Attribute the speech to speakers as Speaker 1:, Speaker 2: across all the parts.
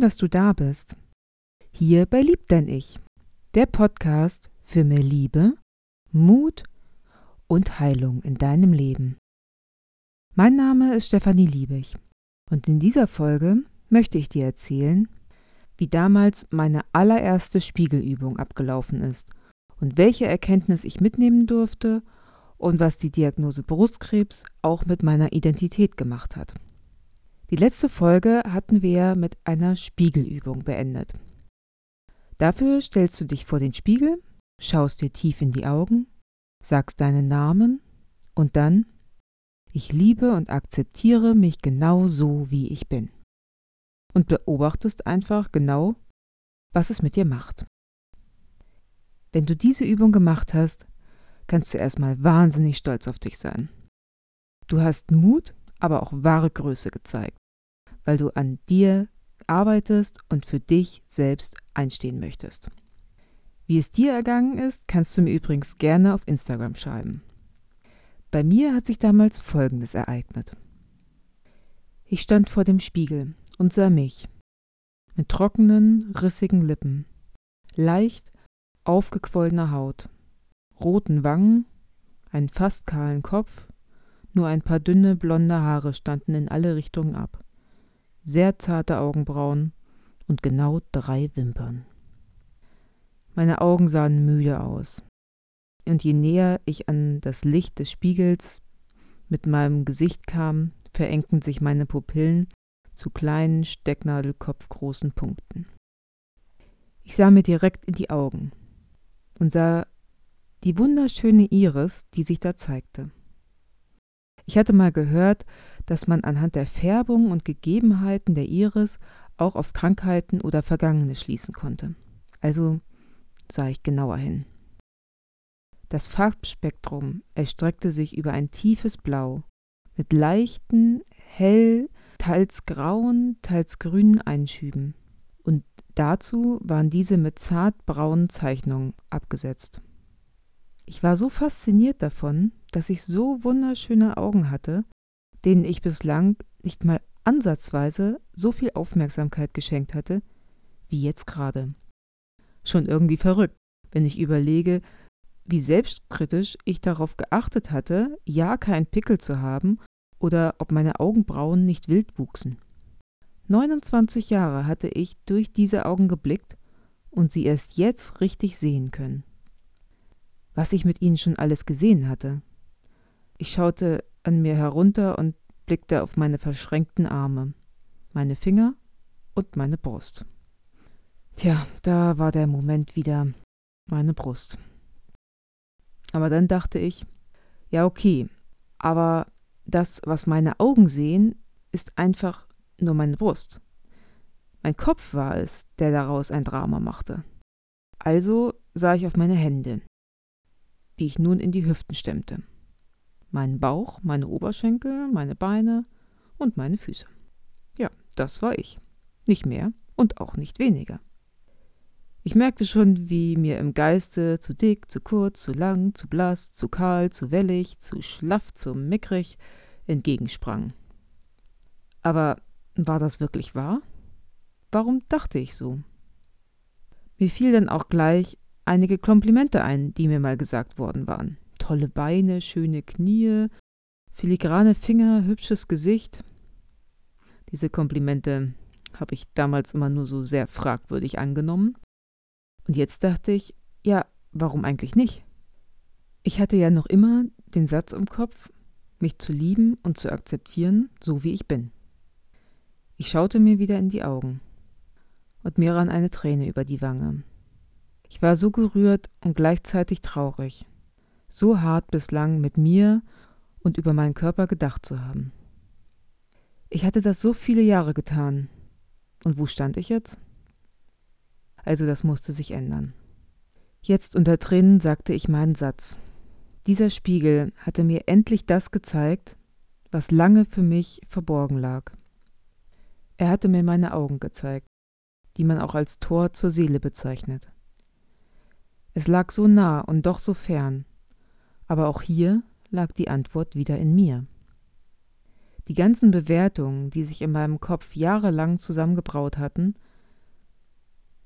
Speaker 1: Schön, dass du da bist. Hier bei Lieb dein Ich, der Podcast für mehr Liebe, Mut und Heilung in deinem Leben. Mein Name ist Stefanie Liebig und in dieser Folge möchte ich dir erzählen, wie damals meine allererste Spiegelübung abgelaufen ist und welche Erkenntnis ich mitnehmen durfte und was die Diagnose Brustkrebs auch mit meiner Identität gemacht hat. Die letzte Folge hatten wir mit einer Spiegelübung beendet. Dafür stellst du dich vor den Spiegel, schaust dir tief in die Augen, sagst deinen Namen und dann Ich liebe und akzeptiere mich genau so, wie ich bin. Und beobachtest einfach genau, was es mit dir macht. Wenn du diese Übung gemacht hast, kannst du erstmal wahnsinnig stolz auf dich sein. Du hast Mut, aber auch wahre Größe gezeigt weil du an dir arbeitest und für dich selbst einstehen möchtest. Wie es dir ergangen ist, kannst du mir übrigens gerne auf Instagram schreiben. Bei mir hat sich damals Folgendes ereignet. Ich stand vor dem Spiegel und sah mich mit trockenen, rissigen Lippen, leicht aufgequollener Haut, roten Wangen, einen fast kahlen Kopf, nur ein paar dünne blonde Haare standen in alle Richtungen ab sehr zarte Augenbrauen und genau drei Wimpern. Meine Augen sahen müde aus, und je näher ich an das Licht des Spiegels mit meinem Gesicht kam, verengten sich meine Pupillen zu kleinen, stecknadelkopfgroßen Punkten. Ich sah mir direkt in die Augen und sah die wunderschöne Iris, die sich da zeigte. Ich hatte mal gehört, dass man anhand der Färbung und Gegebenheiten der Iris auch auf Krankheiten oder Vergangene schließen konnte. Also sah ich genauer hin. Das Farbspektrum erstreckte sich über ein tiefes Blau mit leichten, hell, teils grauen, teils grünen Einschüben. Und dazu waren diese mit zartbraunen Zeichnungen abgesetzt. Ich war so fasziniert davon, dass ich so wunderschöne Augen hatte, denen ich bislang nicht mal ansatzweise so viel Aufmerksamkeit geschenkt hatte, wie jetzt gerade. Schon irgendwie verrückt, wenn ich überlege, wie selbstkritisch ich darauf geachtet hatte, ja keinen Pickel zu haben oder ob meine Augenbrauen nicht wild wuchsen. 29 Jahre hatte ich durch diese Augen geblickt und sie erst jetzt richtig sehen können. Was ich mit ihnen schon alles gesehen hatte. Ich schaute an mir herunter und blickte auf meine verschränkten Arme, meine Finger und meine Brust. Tja, da war der Moment wieder meine Brust. Aber dann dachte ich, ja okay, aber das, was meine Augen sehen, ist einfach nur meine Brust. Mein Kopf war es, der daraus ein Drama machte. Also sah ich auf meine Hände, die ich nun in die Hüften stemmte meinen Bauch, meine Oberschenkel, meine Beine und meine Füße. Ja, das war ich. Nicht mehr und auch nicht weniger. Ich merkte schon, wie mir im Geiste zu dick, zu kurz, zu lang, zu blass, zu kahl, zu wellig, zu schlaff, zu mickrig entgegensprang. Aber war das wirklich wahr? Warum dachte ich so? Mir fiel dann auch gleich einige Komplimente ein, die mir mal gesagt worden waren tolle Beine, schöne Knie, filigrane Finger, hübsches Gesicht. Diese Komplimente habe ich damals immer nur so sehr fragwürdig angenommen. Und jetzt dachte ich, ja, warum eigentlich nicht? Ich hatte ja noch immer den Satz im Kopf, mich zu lieben und zu akzeptieren, so wie ich bin. Ich schaute mir wieder in die Augen und mir rann eine Träne über die Wange. Ich war so gerührt und gleichzeitig traurig so hart bislang mit mir und über meinen Körper gedacht zu haben. Ich hatte das so viele Jahre getan. Und wo stand ich jetzt? Also das musste sich ändern. Jetzt unter Tränen sagte ich meinen Satz. Dieser Spiegel hatte mir endlich das gezeigt, was lange für mich verborgen lag. Er hatte mir meine Augen gezeigt, die man auch als Tor zur Seele bezeichnet. Es lag so nah und doch so fern, aber auch hier lag die Antwort wieder in mir. Die ganzen Bewertungen, die sich in meinem Kopf jahrelang zusammengebraut hatten,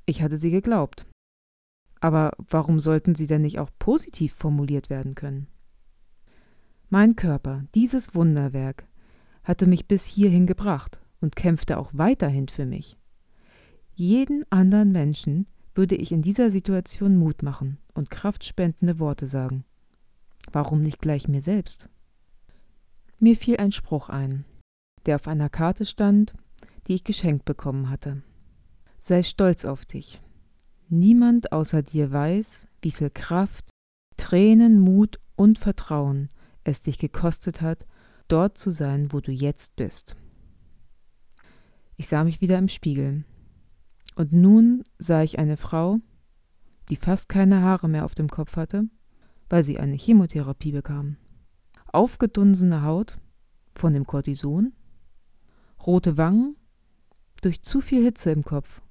Speaker 1: ich hatte sie geglaubt. Aber warum sollten sie denn nicht auch positiv formuliert werden können? Mein Körper, dieses Wunderwerk, hatte mich bis hierhin gebracht und kämpfte auch weiterhin für mich. Jeden anderen Menschen würde ich in dieser Situation Mut machen und kraftspendende Worte sagen. Warum nicht gleich mir selbst? Mir fiel ein Spruch ein, der auf einer Karte stand, die ich geschenkt bekommen hatte. Sei stolz auf dich. Niemand außer dir weiß, wie viel Kraft, Tränen, Mut und Vertrauen es dich gekostet hat, dort zu sein, wo du jetzt bist. Ich sah mich wieder im Spiegel. Und nun sah ich eine Frau, die fast keine Haare mehr auf dem Kopf hatte, weil sie eine Chemotherapie bekam. Aufgedunsene Haut von dem Cortison, rote Wangen durch zu viel Hitze im Kopf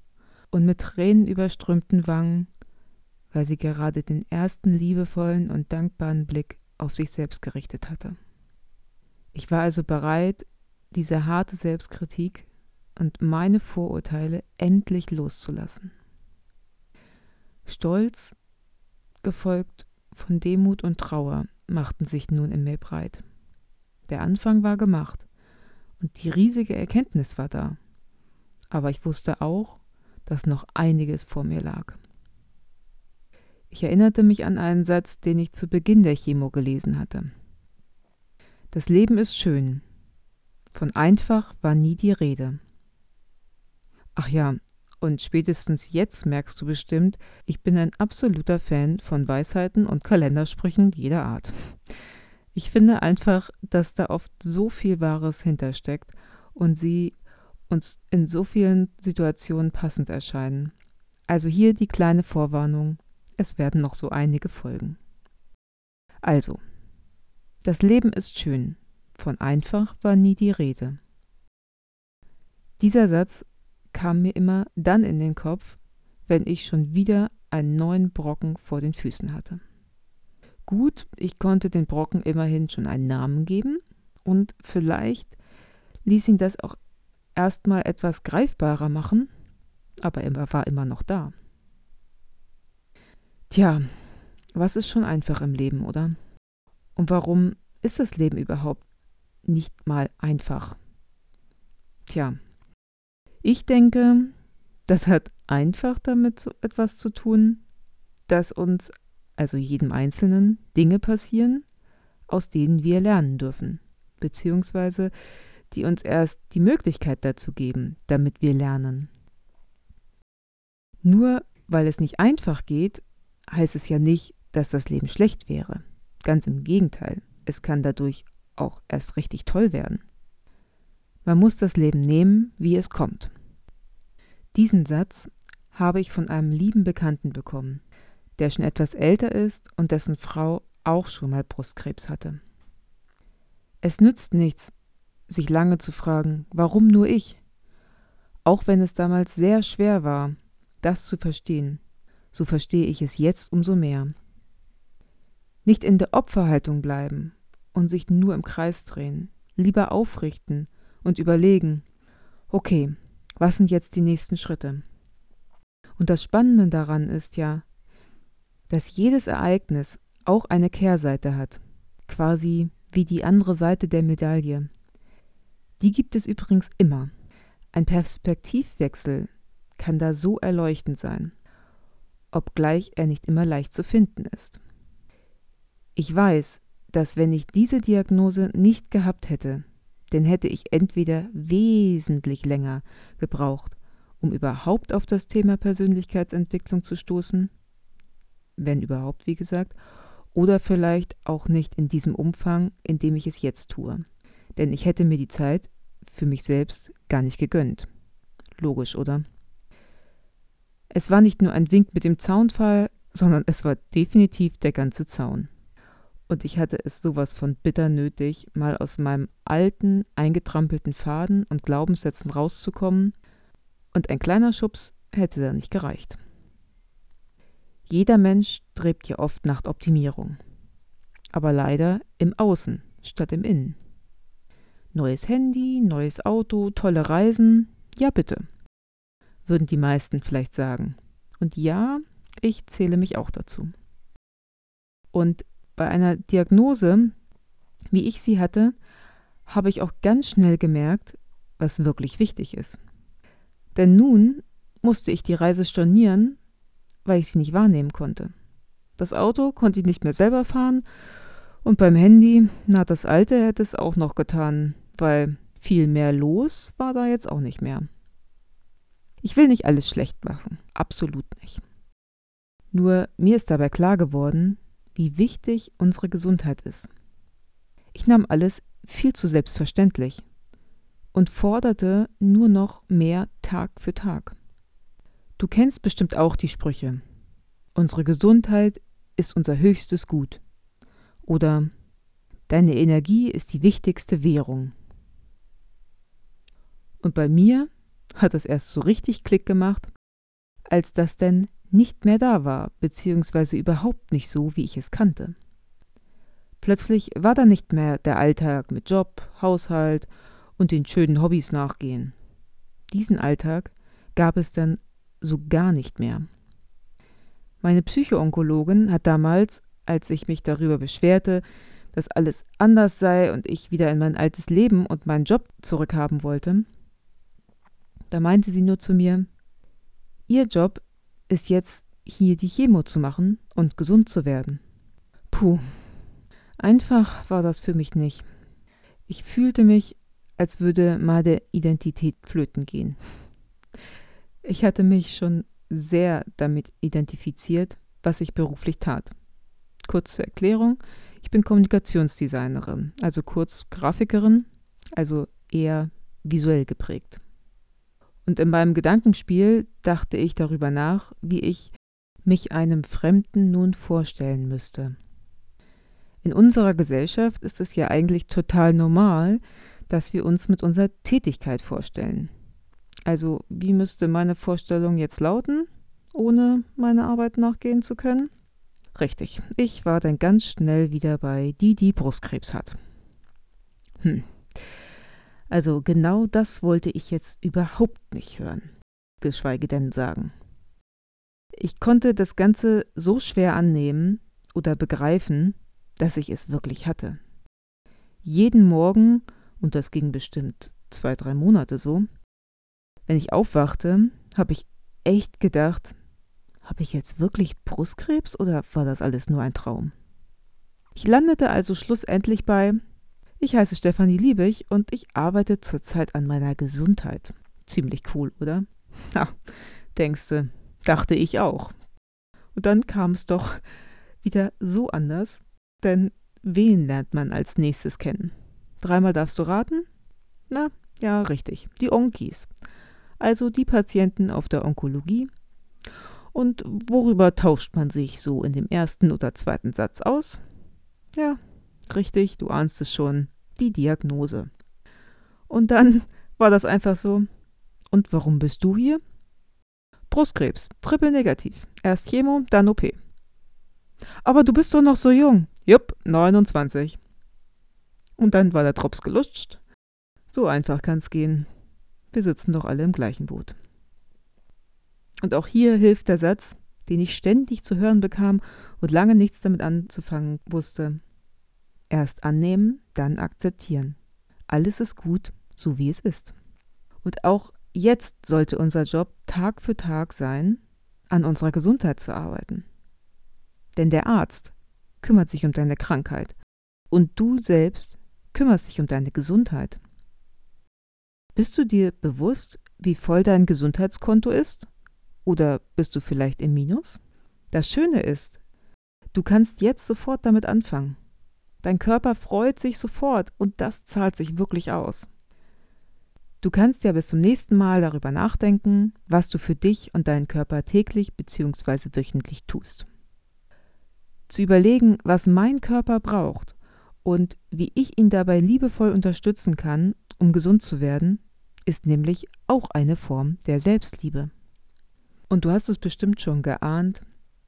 Speaker 1: und mit Tränen überströmten Wangen, weil sie gerade den ersten liebevollen und dankbaren Blick auf sich selbst gerichtet hatte. Ich war also bereit, diese harte Selbstkritik und meine Vorurteile endlich loszulassen. Stolz, gefolgt von Demut und Trauer, machten sich nun in mir breit. Der Anfang war gemacht und die riesige Erkenntnis war da. Aber ich wusste auch, dass noch einiges vor mir lag. Ich erinnerte mich an einen Satz, den ich zu Beginn der Chemo gelesen hatte. Das Leben ist schön. Von einfach war nie die Rede. Ach ja, und spätestens jetzt merkst du bestimmt, ich bin ein absoluter Fan von Weisheiten und Kalendersprüchen jeder Art. Ich finde einfach, dass da oft so viel Wahres hintersteckt und sie uns in so vielen Situationen passend erscheinen. Also hier die kleine Vorwarnung, es werden noch so einige folgen. Also, das Leben ist schön, von einfach war nie die Rede. Dieser Satz kam mir immer dann in den Kopf, wenn ich schon wieder einen neuen Brocken vor den Füßen hatte. Gut, ich konnte den Brocken immerhin schon einen Namen geben und vielleicht ließ ihn das auch erstmal etwas greifbarer machen, aber er war immer noch da. Tja, was ist schon einfach im Leben, oder? Und warum ist das Leben überhaupt nicht mal einfach? Tja, ich denke, das hat einfach damit so etwas zu tun, dass uns, also jedem Einzelnen, Dinge passieren, aus denen wir lernen dürfen, beziehungsweise die uns erst die Möglichkeit dazu geben, damit wir lernen. Nur weil es nicht einfach geht, heißt es ja nicht, dass das Leben schlecht wäre. Ganz im Gegenteil, es kann dadurch auch erst richtig toll werden. Man muss das Leben nehmen, wie es kommt. Diesen Satz habe ich von einem lieben Bekannten bekommen, der schon etwas älter ist und dessen Frau auch schon mal Brustkrebs hatte. Es nützt nichts, sich lange zu fragen, warum nur ich? Auch wenn es damals sehr schwer war, das zu verstehen, so verstehe ich es jetzt umso mehr. Nicht in der Opferhaltung bleiben und sich nur im Kreis drehen, lieber aufrichten und überlegen, okay, was sind jetzt die nächsten Schritte? Und das Spannende daran ist ja, dass jedes Ereignis auch eine Kehrseite hat, quasi wie die andere Seite der Medaille. Die gibt es übrigens immer. Ein Perspektivwechsel kann da so erleuchtend sein, obgleich er nicht immer leicht zu finden ist. Ich weiß, dass wenn ich diese Diagnose nicht gehabt hätte, den hätte ich entweder wesentlich länger gebraucht, um überhaupt auf das Thema Persönlichkeitsentwicklung zu stoßen, wenn überhaupt, wie gesagt, oder vielleicht auch nicht in diesem Umfang, in dem ich es jetzt tue. Denn ich hätte mir die Zeit für mich selbst gar nicht gegönnt. Logisch, oder? Es war nicht nur ein Wink mit dem Zaunfall, sondern es war definitiv der ganze Zaun und ich hatte es sowas von bitter nötig, mal aus meinem alten, eingetrampelten Faden und Glaubenssätzen rauszukommen, und ein kleiner Schubs hätte da nicht gereicht. Jeder Mensch strebt ja oft nach Optimierung, aber leider im Außen statt im Innen. Neues Handy, neues Auto, tolle Reisen. Ja, bitte. Würden die meisten vielleicht sagen. Und ja, ich zähle mich auch dazu. Und bei einer Diagnose, wie ich sie hatte, habe ich auch ganz schnell gemerkt, was wirklich wichtig ist. Denn nun musste ich die Reise stornieren, weil ich sie nicht wahrnehmen konnte. Das Auto konnte ich nicht mehr selber fahren und beim Handy, na, das alte hätte es auch noch getan, weil viel mehr los war da jetzt auch nicht mehr. Ich will nicht alles schlecht machen, absolut nicht. Nur mir ist dabei klar geworden, wie wichtig unsere Gesundheit ist. Ich nahm alles viel zu selbstverständlich und forderte nur noch mehr Tag für Tag. Du kennst bestimmt auch die Sprüche. Unsere Gesundheit ist unser höchstes Gut. Oder deine Energie ist die wichtigste Währung. Und bei mir hat es erst so richtig Klick gemacht, als das denn nicht mehr da war, beziehungsweise überhaupt nicht so, wie ich es kannte. Plötzlich war da nicht mehr der Alltag mit Job, Haushalt und den schönen Hobbys nachgehen. Diesen Alltag gab es dann so gar nicht mehr. Meine Psychoonkologin hat damals, als ich mich darüber beschwerte, dass alles anders sei und ich wieder in mein altes Leben und meinen Job zurückhaben wollte, da meinte sie nur zu mir, Ihr Job ist jetzt hier die Chemo zu machen und gesund zu werden. Puh, Einfach war das für mich nicht. Ich fühlte mich, als würde meine Identität flöten gehen. Ich hatte mich schon sehr damit identifiziert, was ich beruflich tat. Kurz zur Erklärung, ich bin Kommunikationsdesignerin, also kurz Grafikerin, also eher visuell geprägt. Und in meinem Gedankenspiel dachte ich darüber nach, wie ich mich einem Fremden nun vorstellen müsste. In unserer Gesellschaft ist es ja eigentlich total normal, dass wir uns mit unserer Tätigkeit vorstellen. Also wie müsste meine Vorstellung jetzt lauten, ohne meiner Arbeit nachgehen zu können? Richtig, ich war dann ganz schnell wieder bei die, die Brustkrebs hat. Hm. Also genau das wollte ich jetzt überhaupt nicht hören, geschweige denn sagen. Ich konnte das Ganze so schwer annehmen oder begreifen, dass ich es wirklich hatte. Jeden Morgen, und das ging bestimmt zwei, drei Monate so, wenn ich aufwachte, habe ich echt gedacht, habe ich jetzt wirklich Brustkrebs oder war das alles nur ein Traum? Ich landete also schlussendlich bei, ich heiße Stefanie Liebig und ich arbeite zurzeit an meiner Gesundheit. Ziemlich cool, oder? Ha, denkste, dachte ich auch. Und dann kam es doch wieder so anders, denn wen lernt man als nächstes kennen? Dreimal darfst du raten? Na, ja, richtig, die Onkis. Also die Patienten auf der Onkologie. Und worüber tauscht man sich so in dem ersten oder zweiten Satz aus? Ja, richtig, du ahnst es schon, die Diagnose. Und dann war das einfach so. Und warum bist du hier? Brustkrebs, triple negativ. Erst Chemo, dann OP. Aber du bist doch noch so jung. Jupp, 29. Und dann war der Drops gelutscht. So einfach kann's gehen. Wir sitzen doch alle im gleichen Boot. Und auch hier hilft der Satz, den ich ständig zu hören bekam und lange nichts damit anzufangen wusste. Erst annehmen, dann akzeptieren. Alles ist gut, so wie es ist. Und auch jetzt sollte unser Job Tag für Tag sein, an unserer Gesundheit zu arbeiten. Denn der Arzt kümmert sich um deine Krankheit und du selbst kümmerst dich um deine Gesundheit. Bist du dir bewusst, wie voll dein Gesundheitskonto ist? Oder bist du vielleicht im Minus? Das Schöne ist, du kannst jetzt sofort damit anfangen. Dein Körper freut sich sofort und das zahlt sich wirklich aus. Du kannst ja bis zum nächsten Mal darüber nachdenken, was du für dich und deinen Körper täglich bzw. wöchentlich tust zu überlegen, was mein Körper braucht und wie ich ihn dabei liebevoll unterstützen kann, um gesund zu werden, ist nämlich auch eine Form der Selbstliebe. Und du hast es bestimmt schon geahnt,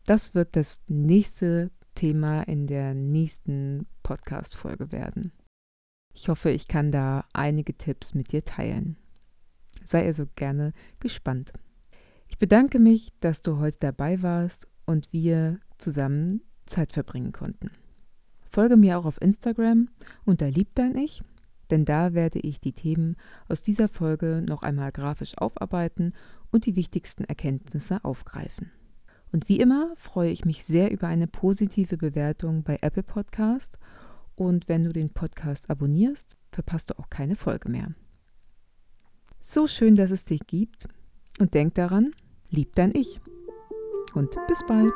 Speaker 1: das wird das nächste Thema in der nächsten Podcast-Folge werden. Ich hoffe, ich kann da einige Tipps mit dir teilen. Sei also gerne gespannt. Ich bedanke mich, dass du heute dabei warst und wir zusammen Zeit verbringen konnten. Folge mir auch auf Instagram unter Lieb dein Ich, denn da werde ich die Themen aus dieser Folge noch einmal grafisch aufarbeiten und die wichtigsten Erkenntnisse aufgreifen. Und wie immer freue ich mich sehr über eine positive Bewertung bei Apple Podcast und wenn du den Podcast abonnierst, verpasst du auch keine Folge mehr. So schön, dass es dich gibt und denk daran, lieb dein Ich. Und bis bald.